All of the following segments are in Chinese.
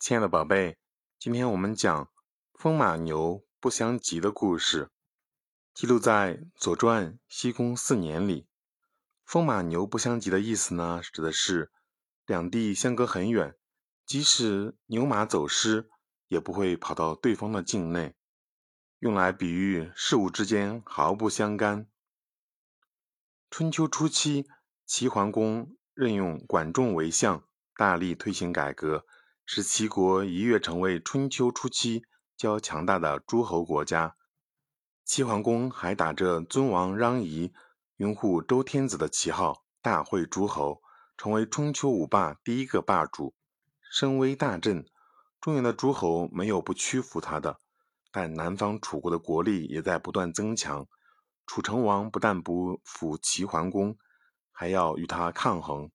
亲爱的宝贝，今天我们讲风马牛不相及的故事，记录在《左传》西宫四年里。风马牛不相及的意思呢，指的是两地相隔很远，即使牛马走失，也不会跑到对方的境内，用来比喻事物之间毫不相干。春秋初期，齐桓公任用管仲为相，大力推行改革，使齐国一跃成为春秋初期较强大的诸侯国家。齐桓公还打着尊王攘夷、拥护周天子的旗号，大会诸侯，成为春秋五霸第一个霸主，声威大振。中原的诸侯没有不屈服他的，但南方楚国的国力也在不断增强。楚成王不但不服齐桓公，还要与他抗衡。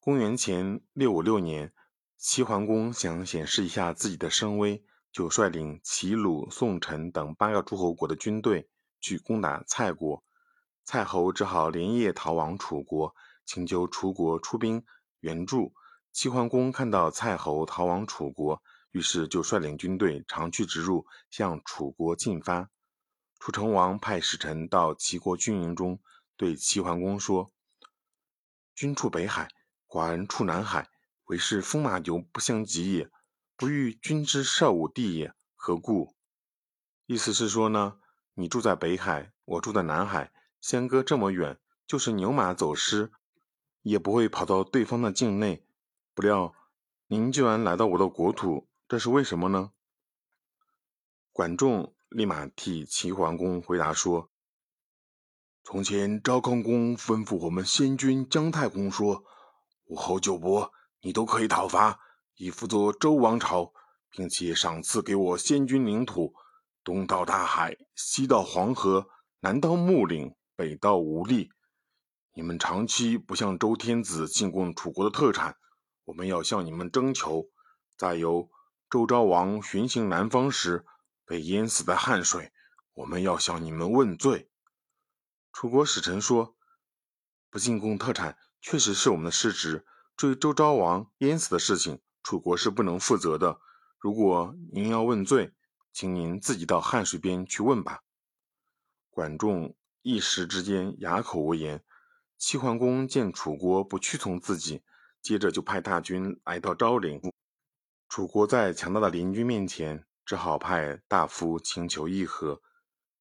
公元前六五六年，齐桓公想显示一下自己的声威，就率领齐、鲁、宋、陈等八个诸侯国的军队去攻打蔡国。蔡侯只好连夜逃往楚国，请求楚国出兵援助。齐桓公看到蔡侯逃往楚国，于是就率领军队长驱直入，向楚国进发。楚成王派使臣到齐国军营中，对齐桓公说：“君处北海，寡人处南海，为是风马牛不相及也。不欲君之少武地也，何故？”意思是说呢，你住在北海，我住在南海，相隔这么远，就是牛马走失，也不会跑到对方的境内。不料您居然来到我的国土，这是为什么呢？管仲。立马替齐桓公回答说：“从前昭康公吩咐我们先君姜太公说，武侯九伯，你都可以讨伐，以辅佐周王朝，并且赏赐给我先君领土，东到大海，西到黄河，南到木岭，北到吴力。你们长期不向周天子进贡楚国的特产，我们要向你们征求。再由，周昭王巡行南方时。”被淹死在汉水，我们要向你们问罪。楚国使臣说：“不进贡特产，确实是我们的失职。至于周昭王淹死的事情，楚国是不能负责的。如果您要问罪，请您自己到汉水边去问吧。”管仲一时之间哑口无言。齐桓公见楚国不屈从自己，接着就派大军来到昭陵。楚国在强大的邻军面前。只好派大夫请求议和。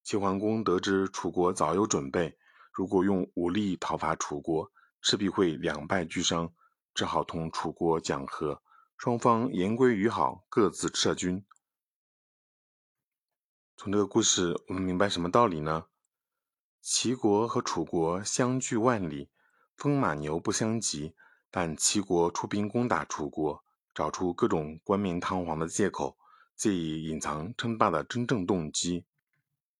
齐桓公得知楚国早有准备，如果用武力讨伐楚国，势必会两败俱伤，只好同楚国讲和。双方言归于好，各自撤军。从这个故事，我们明白什么道理呢？齐国和楚国相距万里，风马牛不相及，但齐国出兵攻打楚国，找出各种冠冕堂皇的借口。借以隐藏称霸的真正动机。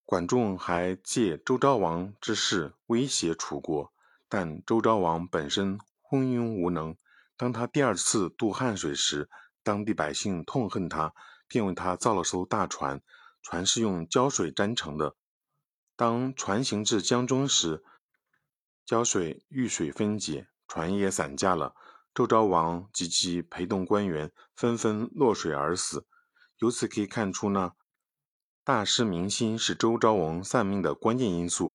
管仲还借周昭王之事威胁楚国，但周昭王本身昏庸无能。当他第二次渡汉水时，当地百姓痛恨他，便为他造了艘大船，船是用胶水粘成的。当船行至江中时，胶水遇水分解，船也散架了。周昭王及其陪同官员纷纷落水而死。由此可以看出呢，大失民心是周昭王丧命的关键因素。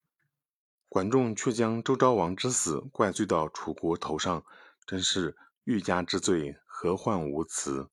管仲却将周昭王之死怪罪到楚国头上，真是欲加之罪，何患无辞？